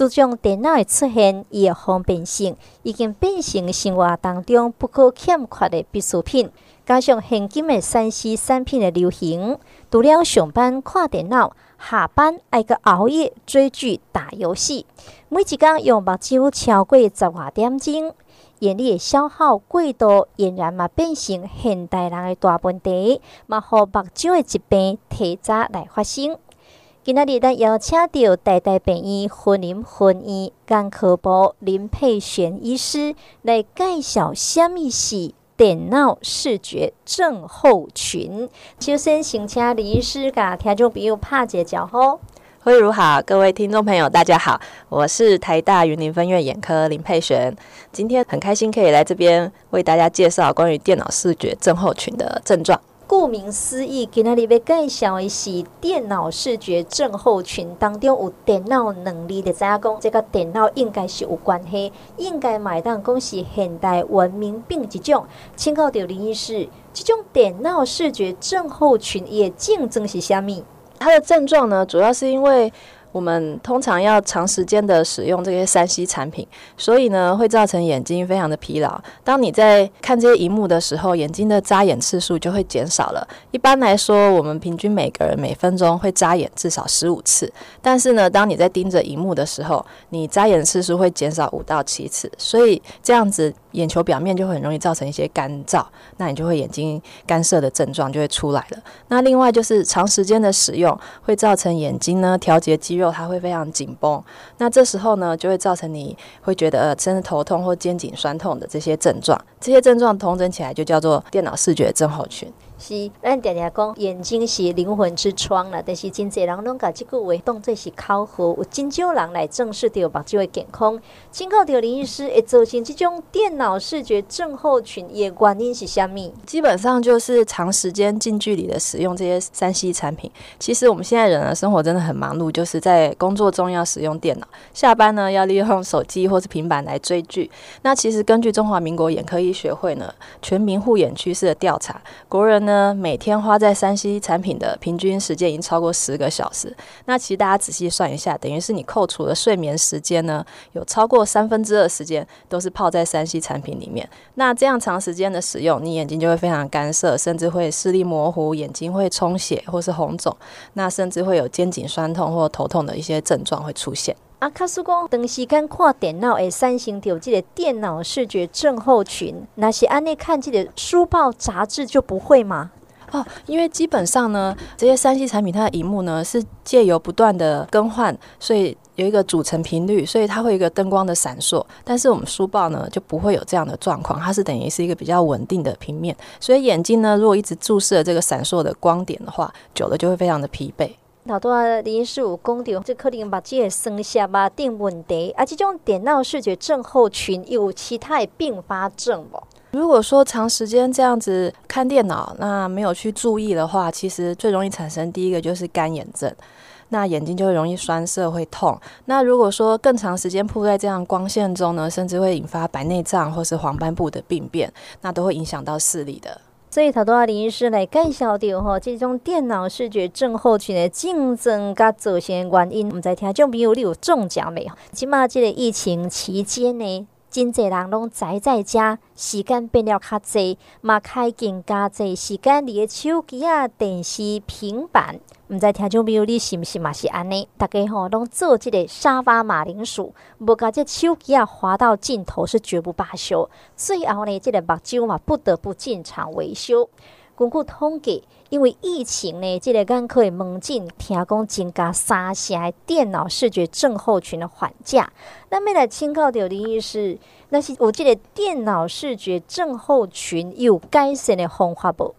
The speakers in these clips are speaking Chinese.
自从电脑的出现，伊的方便性已经变成生活当中不可欠缺的必需品。加上现今的三 C 产品的流行，除了上班看电脑，下班爱个熬夜追剧、打游戏，每一工用目睭超过十外点钟，眼力的消耗过度，俨然嘛变成现代人的大问题，嘛互目睭的疾病提早来发生。今仔日咱邀请到台大病院云林分院眼科部林佩璇医师来介绍什么是。电脑视觉症候群，首先请请林医师甲听众朋友拍个招呼。慧如好，各位听众朋友大家好，我是台大云林分院眼科林佩璇，今天很开心可以来这边为大家介绍关于电脑视觉症候群的症状。顾名思义，今天要介绍的是电脑视觉症候群当中有电脑能力的。知影讲，这个电脑应该是有关系，应该买当讲是现代文明病一种。请教到林医师，这种电脑视觉症候群的症状是虾米？它的症状呢，主要是因为。我们通常要长时间的使用这些三 C 产品，所以呢会造成眼睛非常的疲劳。当你在看这些荧幕的时候，眼睛的眨眼次数就会减少了。一般来说，我们平均每个人每分钟会眨眼至少十五次，但是呢，当你在盯着荧幕的时候，你眨眼次数会减少五到七次，所以这样子。眼球表面就会很容易造成一些干燥，那你就会眼睛干涩的症状就会出来了。那另外就是长时间的使用会造成眼睛呢调节肌肉它会非常紧绷，那这时候呢就会造成你会觉得甚至头痛或肩颈酸痛的这些症状，这些症状统整起来就叫做电脑视觉症候群。是，咱常常讲眼睛是灵魂之窗啦，但是真侪人拢把这句话当作是口号，有真少人来正视到目睭的健康。请教到林医师，会造成这种电脑视觉症候群的原因是虾米？基本上就是长时间近距离的使用这些三 C 产品。其实我们现在人的生活真的很忙碌，就是在工作中要使用电脑，下班呢要利用手机或是平板来追剧。那其实根据中华民国眼科医学会呢全民护眼趋势的调查，国人呢。呢，每天花在三 C 产品的平均时间已经超过十个小时。那其实大家仔细算一下，等于是你扣除了睡眠时间呢，有超过三分之二时间都是泡在三 C 产品里面。那这样长时间的使用，你眼睛就会非常干涩，甚至会视力模糊，眼睛会充血或是红肿，那甚至会有肩颈酸痛或头痛的一些症状会出现。啊，卡叔讲长时间看电脑会产生到这个电脑视觉症候群，那是按呢看这个书报杂志就不会吗？哦，因为基本上呢，这些三 C 产品它的荧幕呢是借由不断的更换，所以有一个组成频率，所以它会有一个灯光的闪烁。但是我们书报呢就不会有这样的状况，它是等于是一个比较稳定的平面，所以眼睛呢如果一直注视这个闪烁的光点的话，久了就会非常的疲惫。老多林医师有讲到，这可能目睭的双下巴定问题，啊，这种电脑视觉症候群有其他的并发症不？如果说长时间这样子看电脑，那没有去注意的话，其实最容易产生第一个就是干眼症，那眼睛就会容易酸涩会痛。那如果说更长时间曝在这样光线中呢，甚至会引发白内障或是黄斑部的病变，那都会影响到视力的。所以，头拄仔林医师来介绍到吼，即种电脑视觉症候群的症状甲造成原因，毋知听众朋友你有中奖没有？即马这个疫情期间呢，真侪人拢宅在家，时间变了较侪，嘛开更加侪时间伫个手机啊、电视、平板。毋知听众朋友你是毋是嘛是安尼？逐家吼拢做即个沙发马铃薯，无甲这手机啊滑到尽头是绝不罢休。最后呢，这个目睭嘛不得不进场维修。根据统计，因为疫情呢，这个眼科的门诊听讲增加三成的电脑视觉症候群的患者。那么来请教着林医师，那是有这个电脑视觉症候群有改善的方法不？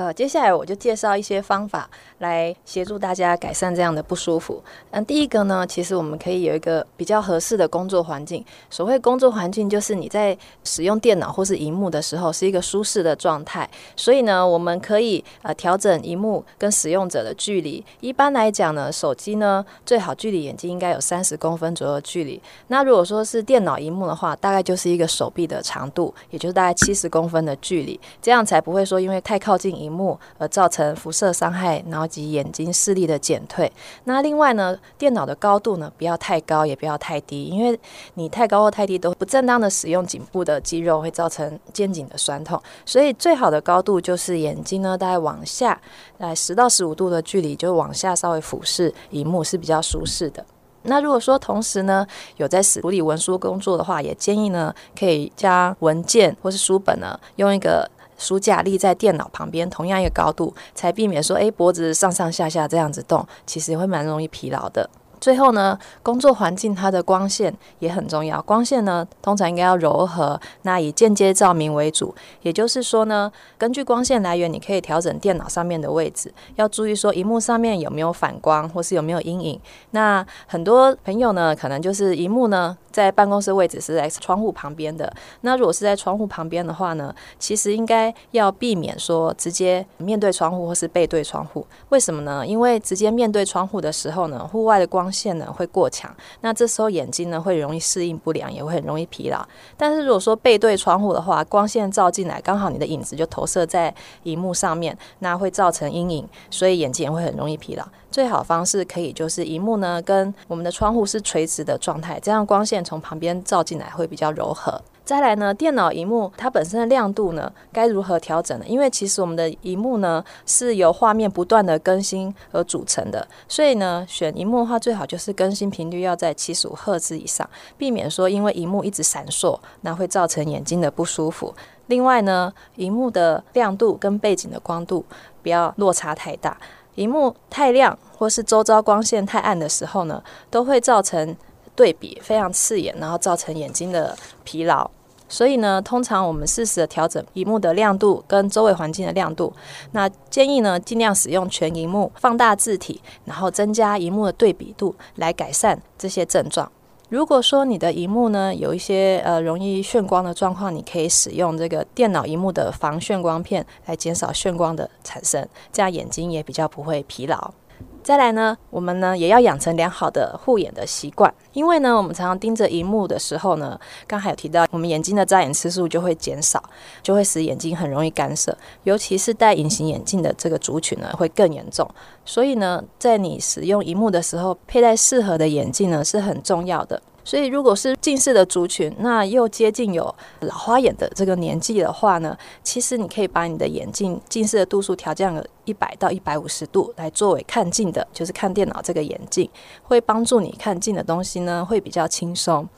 呃，接下来我就介绍一些方法来协助大家改善这样的不舒服。嗯，第一个呢，其实我们可以有一个比较合适的工作环境。所谓工作环境，就是你在使用电脑或是荧幕的时候是一个舒适的状态。所以呢，我们可以呃调整荧幕跟使用者的距离。一般来讲呢，手机呢最好距离眼睛应该有三十公分左右的距离。那如果说是电脑荧幕的话，大概就是一个手臂的长度，也就是大概七十公分的距离，这样才不会说因为太靠近荧荧幕而造成辐射伤害，然后及眼睛视力的减退。那另外呢，电脑的高度呢，不要太高，也不要太低，因为你太高或太低都不正当的使用颈部的肌肉，会造成肩颈的酸痛。所以最好的高度就是眼睛呢，大概往下，来十到十五度的距离，就往下稍微俯视荧幕是比较舒适的。那如果说同时呢，有在处理文书工作的话，也建议呢，可以将文件或是书本呢，用一个书架立在电脑旁边，同样一个高度，才避免说，诶，脖子上上下下这样子动，其实也会蛮容易疲劳的。最后呢，工作环境它的光线也很重要。光线呢，通常应该要柔和，那以间接照明为主。也就是说呢，根据光线来源，你可以调整电脑上面的位置。要注意说，荧幕上面有没有反光，或是有没有阴影。那很多朋友呢，可能就是荧幕呢，在办公室位置是在窗户旁边的。那如果是在窗户旁边的话呢，其实应该要避免说直接面对窗户或是背对窗户。为什么呢？因为直接面对窗户的时候呢，户外的光线呢会过强，那这时候眼睛呢会容易适应不良，也会很容易疲劳。但是如果说背对窗户的话，光线照进来，刚好你的影子就投射在荧幕上面，那会造成阴影，所以眼睛也会很容易疲劳。最好方式可以就是荧幕呢跟我们的窗户是垂直的状态，这样光线从旁边照进来会比较柔和。再来呢，电脑荧幕它本身的亮度呢，该如何调整呢？因为其实我们的荧幕呢是由画面不断的更新而组成的，所以呢，选荧幕的话最好就是更新频率要在七十五赫兹以上，避免说因为荧幕一直闪烁，那会造成眼睛的不舒服。另外呢，荧幕的亮度跟背景的光度不要落差太大，荧幕太亮或是周遭光线太暗的时候呢，都会造成对比非常刺眼，然后造成眼睛的疲劳。所以呢，通常我们适时的调整荧幕的亮度跟周围环境的亮度。那建议呢，尽量使用全荧幕放大字体，然后增加荧幕的对比度，来改善这些症状。如果说你的荧幕呢有一些呃容易眩光的状况，你可以使用这个电脑荧幕的防眩光片来减少眩光的产生，这样眼睛也比较不会疲劳。再来呢，我们呢也要养成良好的护眼的习惯，因为呢，我们常常盯着荧幕的时候呢，刚才有提到，我们眼睛的眨眼次数就会减少，就会使眼睛很容易干涩，尤其是戴隐形眼镜的这个族群呢，会更严重。所以呢，在你使用荧幕的时候，佩戴适合的眼镜呢是很重要的。所以，如果是近视的族群，那又接近有老花眼的这个年纪的话呢，其实你可以把你的眼镜近视的度数调降个一百到一百五十度，来作为看近的，就是看电脑这个眼镜，会帮助你看近的东西呢，会比较轻松。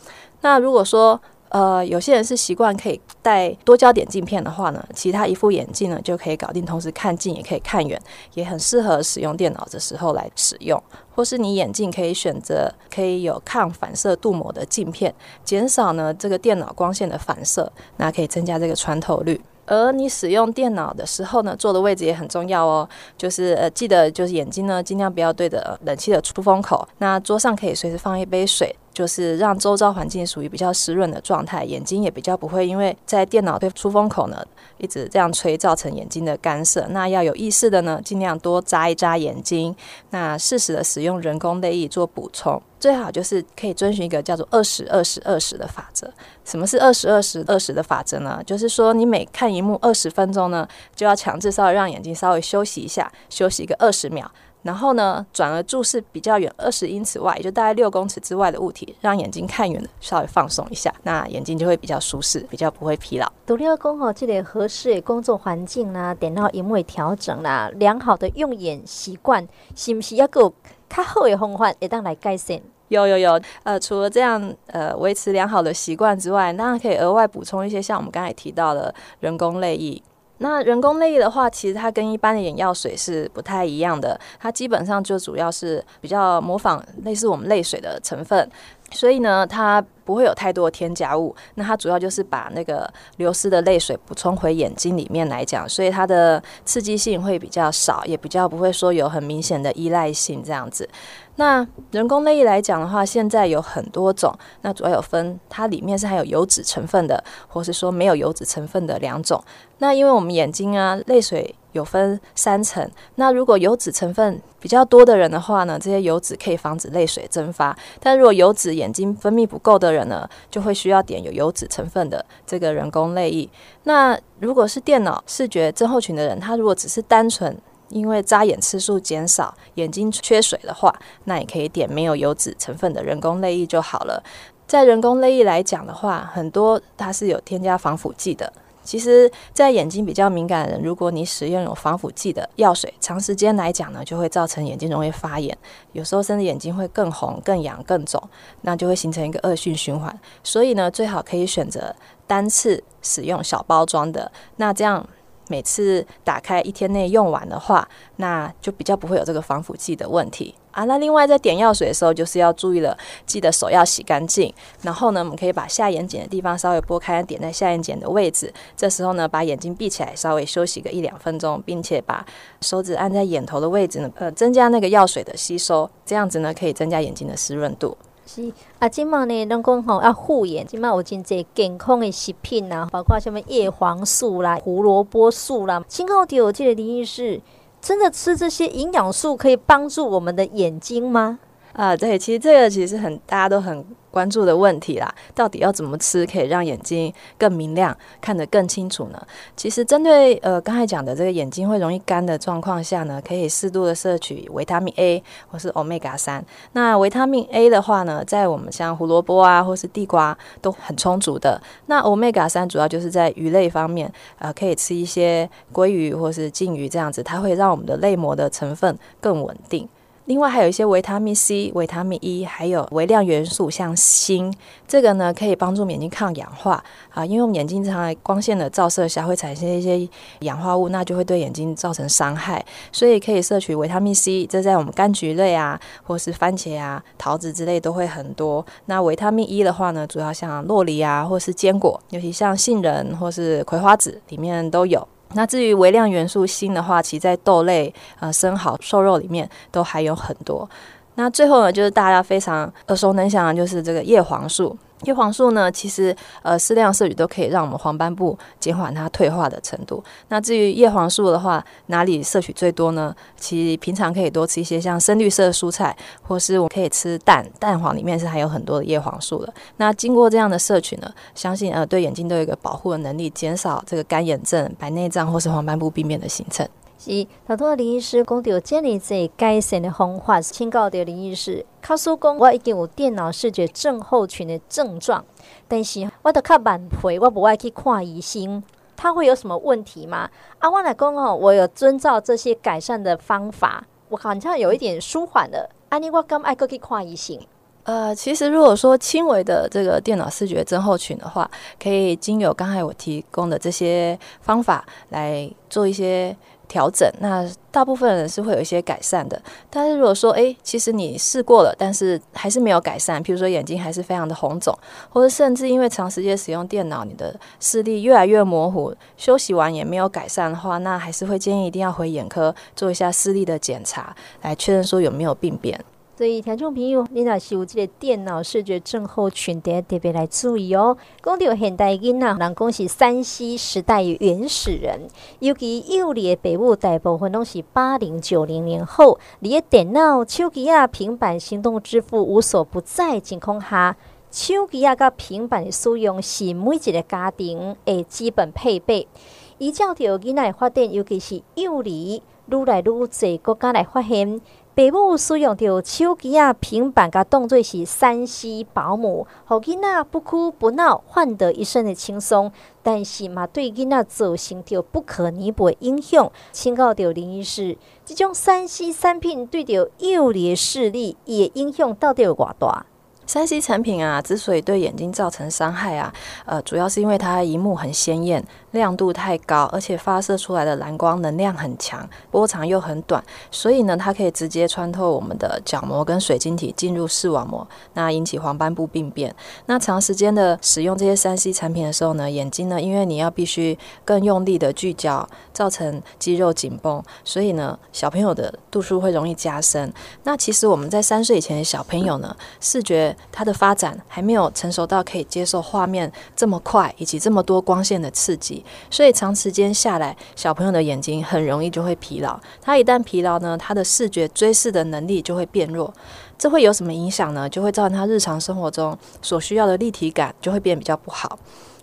那如果说，呃，有些人是习惯可以戴多焦点镜片的话呢，其他一副眼镜呢就可以搞定，同时看近也可以看远，也很适合使用电脑的时候来使用。或是你眼镜可以选择可以有抗反射镀膜的镜片，减少呢这个电脑光线的反射，那可以增加这个穿透率。而你使用电脑的时候呢，坐的位置也很重要哦，就是呃记得就是眼睛呢尽量不要对着冷气的出风口，那桌上可以随时放一杯水。就是让周遭环境属于比较湿润的状态，眼睛也比较不会因为在电脑对出风口呢一直这样吹，造成眼睛的干涩。那要有意识的呢，尽量多眨一眨眼睛。那适时的使用人工泪液做补充，最好就是可以遵循一个叫做二十二十二十的法则。什么是二十二十二十的法则呢？就是说你每看一幕二十分钟呢，就要强制稍微让眼睛稍微休息一下，休息一个二十秒。然后呢，转而注视比较远二十英尺外，也就大概六公尺之外的物体，让眼睛看远的稍微放松一下，那眼睛就会比较舒适，比较不会疲劳。独立工哦，这个合适的工作环境啦，电脑荧幕调整啦，良好的用眼习惯，是不是要够较好的方法，会当来改善？有有有，呃，除了这样呃维持良好的习惯之外，当然可以额外补充一些像我们刚才提到的人工泪液。那人工泪液的话，其实它跟一般的眼药水是不太一样的，它基本上就主要是比较模仿类似我们泪水的成分，所以呢，它不会有太多添加物。那它主要就是把那个流失的泪水补充回眼睛里面来讲，所以它的刺激性会比较少，也比较不会说有很明显的依赖性这样子。那人工泪液来讲的话，现在有很多种，那主要有分它里面是含有油脂成分的，或是说没有油脂成分的两种。那因为我们眼睛啊，泪水有分三层。那如果油脂成分比较多的人的话呢，这些油脂可以防止泪水蒸发。但如果油脂眼睛分泌不够的人呢，就会需要点有油脂成分的这个人工泪液。那如果是电脑视觉症候群的人，他如果只是单纯因为眨眼次数减少，眼睛缺水的话，那也可以点没有油脂成分的人工泪液就好了。在人工泪液来讲的话，很多它是有添加防腐剂的。其实，在眼睛比较敏感的人，如果你使用有防腐剂的药水，长时间来讲呢，就会造成眼睛容易发炎，有时候甚至眼睛会更红、更痒、更肿，那就会形成一个恶性循环。所以呢，最好可以选择单次使用小包装的，那这样。每次打开一天内用完的话，那就比较不会有这个防腐剂的问题啊。那另外在点药水的时候，就是要注意了，记得手要洗干净。然后呢，我们可以把下眼睑的地方稍微拨开，点在下眼睑的位置。这时候呢，把眼睛闭起来，稍微休息个一两分钟，并且把手指按在眼头的位置呢，呃，增加那个药水的吸收。这样子呢，可以增加眼睛的湿润度。是啊，即嘛呢，人讲吼要护眼，即嘛有真侪健康的食品啊，包括什么叶黄素啦、胡萝卜素啦。请问有这个林医师，真的吃这些营养素可以帮助我们的眼睛吗？啊，对，其实这个其实很大家都很关注的问题啦，到底要怎么吃可以让眼睛更明亮，看得更清楚呢？其实针对呃刚才讲的这个眼睛会容易干的状况下呢，可以适度的摄取维他命 A 或是 Omega 三。那维他命 A 的话呢，在我们像胡萝卜啊或是地瓜都很充足的。那 Omega 三主要就是在鱼类方面，呃，可以吃一些鲑鱼或是鲸鱼这样子，它会让我们的泪膜的成分更稳定。另外还有一些维他命 C、维他命 E，还有微量元素，像锌，这个呢可以帮助眼睛抗氧化啊。因为我们眼睛常在光线的照射下会产生一些氧化物，那就会对眼睛造成伤害，所以可以摄取维他命 C。这在我们柑橘类啊，或是番茄啊、桃子之类都会很多。那维他命 E 的话呢，主要像洛梨啊，或是坚果，尤其像杏仁或是葵花籽里面都有。那至于微量元素锌的话，其实在豆类、呃生蚝、瘦肉里面都还有很多。那最后呢，就是大家非常耳熟能详的，就是这个叶黄素。叶黄素呢，其实呃适量摄取都可以让我们黄斑部减缓它退化的程度。那至于叶黄素的话，哪里摄取最多呢？其实平常可以多吃一些像深绿色蔬菜，或是我们可以吃蛋，蛋黄里面是含有很多的叶黄素的。那经过这样的摄取呢，相信呃对眼睛都有一个保护的能力，减少这个干眼症、白内障或是黄斑部病变的形成。是，头拄林医师讲到建立这改善的方法，请教到林医师。卡叔讲，我已经有电脑视觉症候群的症状，但是我都较慢回，我不爱去看医生，他会有什么问题吗？啊，我来讲哦，我有遵照这些改善的方法，我好像有一点舒缓了。安尼我敢爱去看医生？呃，其实如果说轻微的这个电脑视觉症候群的话，可以经由刚才我提供的这些方法来做一些。调整，那大部分人是会有一些改善的。但是如果说，诶，其实你试过了，但是还是没有改善，譬如说眼睛还是非常的红肿，或者甚至因为长时间使用电脑，你的视力越来越模糊，休息完也没有改善的话，那还是会建议一定要回眼科做一下视力的检查，来确认说有没有病变。所以，听众朋友，你若是有这个电脑视觉症候群，得特别来注意哦。讲到现代囡仔，人讲是三 C 时代原始人，尤其幼儿的父母大部分拢是八零九零年后，你的电脑、手机啊、平板、行动支付无所不在情况下，手机啊、甲平板的使用是每一个家庭的基本配备。依照着囡仔的发展，尤其是幼儿，愈来愈侪国家来发现。父母使用着手机啊、平板，甲当做是山西保姆，互囡仔不哭不闹，换得一身的轻松。但是嘛，对囡仔造成着不可弥补的影响。请教着林医师，这种山西产品对着幼儿视力，伊的影响到底有偌大？三 C 产品啊，之所以对眼睛造成伤害啊，呃，主要是因为它荧幕很鲜艳，亮度太高，而且发射出来的蓝光能量很强，波长又很短，所以呢，它可以直接穿透我们的角膜跟水晶体进入视网膜，那引起黄斑部病变。那长时间的使用这些三 C 产品的时候呢，眼睛呢，因为你要必须更用力的聚焦，造成肌肉紧绷，所以呢，小朋友的度数会容易加深。那其实我们在三岁以前的小朋友呢，视觉它的发展还没有成熟到可以接受画面这么快以及这么多光线的刺激，所以长时间下来，小朋友的眼睛很容易就会疲劳。他一旦疲劳呢，他的视觉追视的能力就会变弱。这会有什么影响呢？就会造成他日常生活中所需要的立体感就会变比较不好。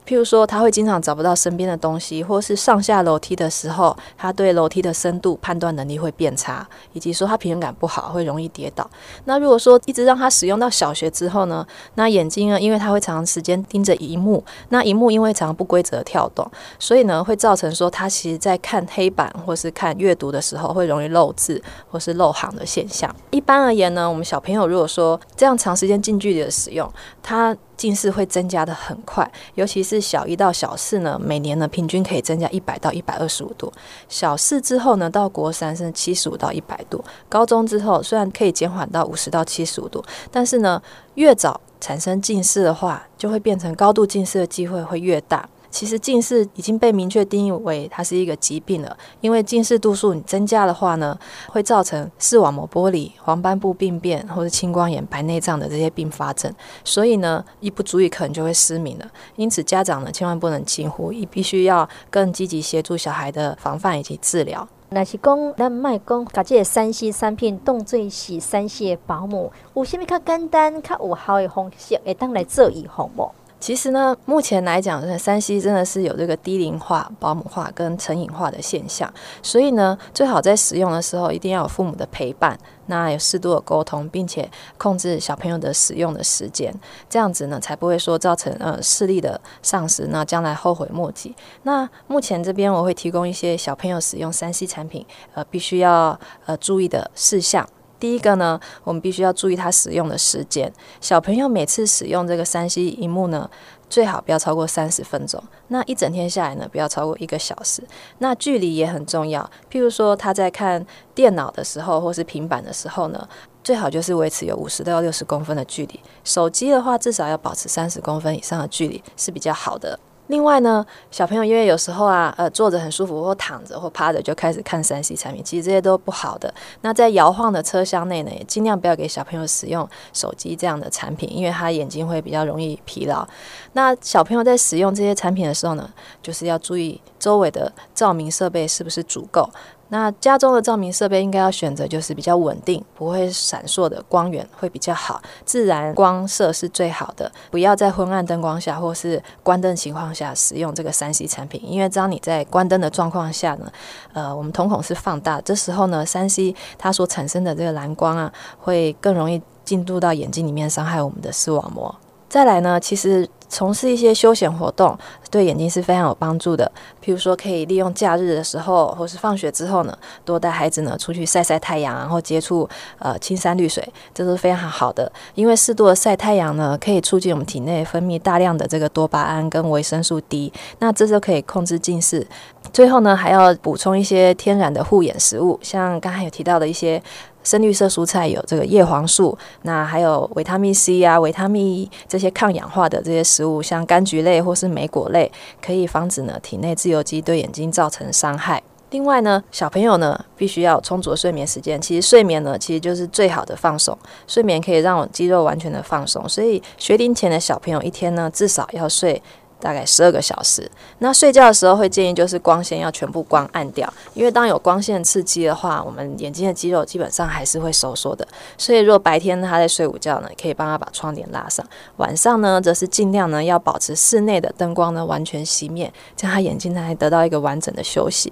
譬如说，他会经常找不到身边的东西，或是上下楼梯的时候，他对楼梯的深度判断能力会变差，以及说他平衡感不好，会容易跌倒。那如果说一直让他使用到小学之后呢，那眼睛呢，因为他会长时间盯着荧幕，那荧幕因为常不规则跳动，所以呢，会造成说他其实在看黑板或是看阅读的时候，会容易漏字或是漏行的现象。一般而言呢，我们小朋友如果说这样长时间近距离的使用，他近视会增加的很快，尤其是小一到小四呢，每年呢平均可以增加一百到一百二十五度。小四之后呢，到国三是七十五到一百度。高中之后虽然可以减缓到五十到七十五度，但是呢，越早产生近视的话，就会变成高度近视的机会会越大。其实近视已经被明确定义为它是一个疾病了，因为近视度数你增加的话呢，会造成视网膜剥离、黄斑部病变或者青光眼、白内障的这些并发症，所以呢，一不注意可能就会失明了。因此家长呢，千万不能轻忽，也必须要更积极协助小孩的防范以及治疗。那是讲咱卖讲，把这个三 C 产品当作是三 C 的保姆，有啥物较简单、较有效的方式，会当来做预防无？其实呢，目前来讲，三 C 真的是有这个低龄化、保姆化跟成瘾化的现象，所以呢，最好在使用的时候一定要有父母的陪伴，那有适度的沟通，并且控制小朋友的使用的时间，这样子呢，才不会说造成呃视力的丧失，那将来后悔莫及。那目前这边我会提供一些小朋友使用三 C 产品呃必须要呃注意的事项。第一个呢，我们必须要注意它使用的时间。小朋友每次使用这个三 C 荧幕呢，最好不要超过三十分钟。那一整天下来呢，不要超过一个小时。那距离也很重要。譬如说他在看电脑的时候，或是平板的时候呢，最好就是维持有五十到六十公分的距离。手机的话，至少要保持三十公分以上的距离是比较好的。另外呢，小朋友因为有时候啊，呃，坐着很舒服，或躺着或趴着就开始看三 C 产品，其实这些都不好的。那在摇晃的车厢内呢，也尽量不要给小朋友使用手机这样的产品，因为他眼睛会比较容易疲劳。那小朋友在使用这些产品的时候呢，就是要注意周围的照明设备是不是足够。那家中的照明设备应该要选择就是比较稳定、不会闪烁的光源会比较好，自然光色是最好的。不要在昏暗灯光下或是关灯情况下使用这个三 C 产品，因为当你在关灯的状况下呢，呃，我们瞳孔是放大，这时候呢，三 C 它所产生的这个蓝光啊，会更容易进入到眼睛里面，伤害我们的视网膜。再来呢，其实。从事一些休闲活动对眼睛是非常有帮助的。譬如说，可以利用假日的时候，或是放学之后呢，多带孩子呢出去晒晒太阳，然后接触呃青山绿水，这都是非常好的。因为适度的晒太阳呢，可以促进我们体内分泌大量的这个多巴胺跟维生素 D，那这就可以控制近视。最后呢，还要补充一些天然的护眼食物，像刚才有提到的一些。深绿色蔬菜有这个叶黄素，那还有维他命 C 啊、维他命 E 这些抗氧化的这些食物，像柑橘类或是莓果类，可以防止呢体内自由基对眼睛造成伤害。另外呢，小朋友呢必须要充足睡眠时间。其实睡眠呢，其实就是最好的放松。睡眠可以让我肌肉完全的放松，所以学龄前的小朋友一天呢至少要睡。大概十二个小时。那睡觉的时候会建议就是光线要全部光暗掉，因为当有光线刺激的话，我们眼睛的肌肉基本上还是会收缩的。所以如果白天他在睡午觉呢，可以帮他把窗帘拉上；晚上呢，则是尽量呢要保持室内的灯光呢完全熄灭，这样他眼睛才得到一个完整的休息。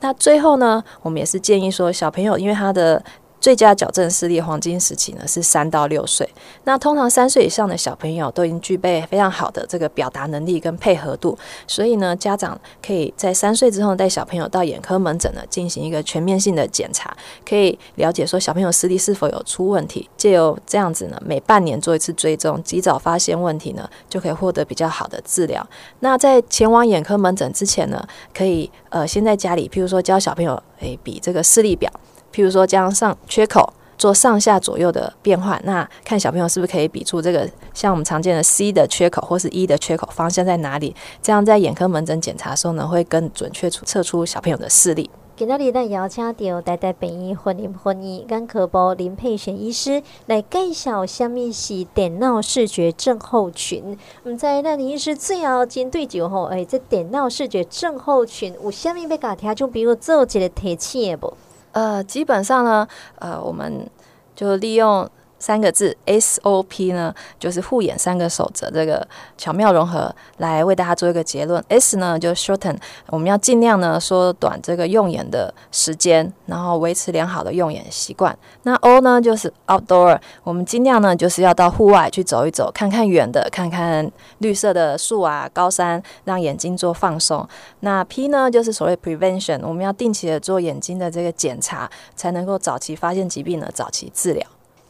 那最后呢，我们也是建议说，小朋友因为他的。最佳矫正视力黄金时期呢是三到六岁。那通常三岁以上的小朋友都已经具备非常好的这个表达能力跟配合度，所以呢，家长可以在三岁之后带小朋友到眼科门诊呢进行一个全面性的检查，可以了解说小朋友视力是否有出问题。借由这样子呢，每半年做一次追踪，及早发现问题呢，就可以获得比较好的治疗。那在前往眼科门诊之前呢，可以呃先在家里，譬如说教小朋友诶比这个视力表。譬如说，将上缺口做上下左右的变换，那看小朋友是不是可以比出这个像我们常见的 C 的缺口或是 E 的缺口方向在哪里？这样在眼科门诊检查的时候呢，会更准确测出小朋友的视力。今仔日咱邀请到台大病院云林分院眼科部林佩璇医师来介绍什么是电脑视觉症候群。毋知咱林医师最后针对就吼，诶，这电脑视觉症候群有啥物要甲听众朋友做一个提醒不？呃，基本上呢，呃，我们就利用。三个字 SOP 呢，就是护眼三个守则，这个巧妙融合来为大家做一个结论。S 呢，就 shorten，我们要尽量呢缩短这个用眼的时间，然后维持良好的用眼习惯。那 O 呢，就是 outdoor，我们尽量呢就是要到户外去走一走，看看远的，看看绿色的树啊、高山，让眼睛做放松。那 P 呢，就是所谓 prevention，我们要定期的做眼睛的这个检查，才能够早期发现疾病呢，早期治疗。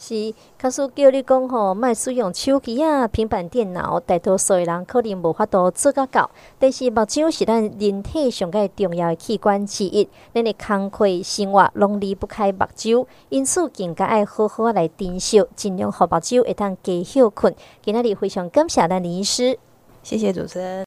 是，卡叔叫你讲吼，莫使用手机啊、平板电脑，大多数的人可能无法度做甲到。但是目睭是咱人体上个重要的器官之一，咱的工课生活拢离不开目睭，因此更加爱好好来珍惜，尽量互目睭会当加休困。今仔日非常感谢咱林医师，谢谢主持人。